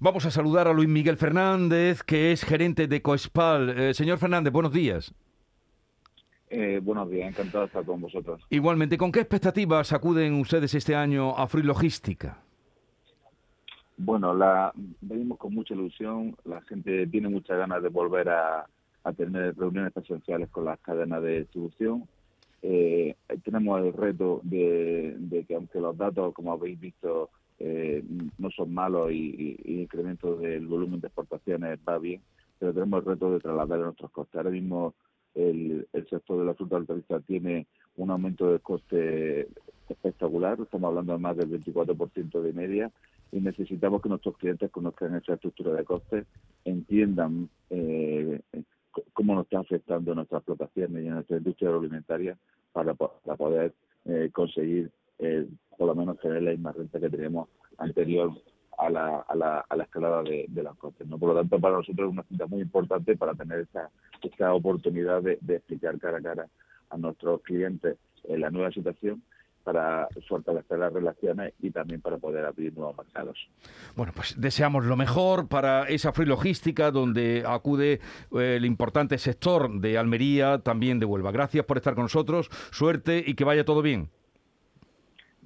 Vamos a saludar a Luis Miguel Fernández, que es gerente de Coespal. Eh, señor Fernández, buenos días. Eh, buenos días, encantado de estar con vosotros. Igualmente, ¿con qué expectativas acuden ustedes este año a Free Logística? Bueno, la, venimos con mucha ilusión, la gente tiene muchas ganas de volver a, tener reuniones presenciales con las cadenas de distribución. Eh, tenemos el reto de, que aunque los datos, como habéis visto, no son malos y, y, incremento del volumen de exportaciones va bien, pero tenemos el reto de trasladar a nuestros costes. Ahora mismo el, sector de la fruta hortaliza tiene un aumento de coste espectacular, estamos hablando de más del 24% de media, y necesitamos que nuestros clientes conozcan esa estructura de costes, entiendan eh, cómo nos está afectando nuestras explotaciones y nuestra industria agroalimentaria para, para poder eh, conseguir eh, por lo menos tener la misma renta que tenemos anterior a la, a la, a la escalada de, las costes. ¿no? Por lo tanto, para nosotros es una cita muy importante para tener esa, esta oportunidad de, explicar cara a cara a nuestros clientes la nueva situación para fortalecer las relaciones y también para poder abrir nuevos mercados. Bueno, pues deseamos lo mejor para esa free logística donde acude eh, el importante sector de Almería, también de Huelva. Gracias por estar con nosotros, suerte y que vaya todo bien.